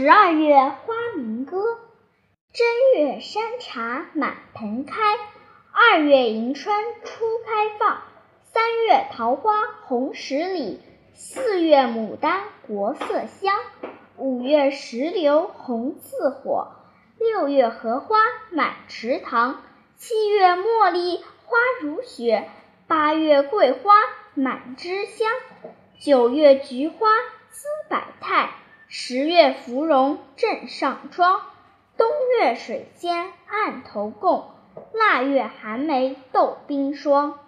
十二月花名歌，正月山茶满盆开，二月迎春初开放，三月桃花红十里，四月牡丹国色香，五月石榴红似火，六月荷花满池塘，七月茉莉花如雪，八月桂花满枝香，九月菊花姿百态。十月芙蓉正上妆，冬月水仙案头供，腊月寒梅斗冰霜。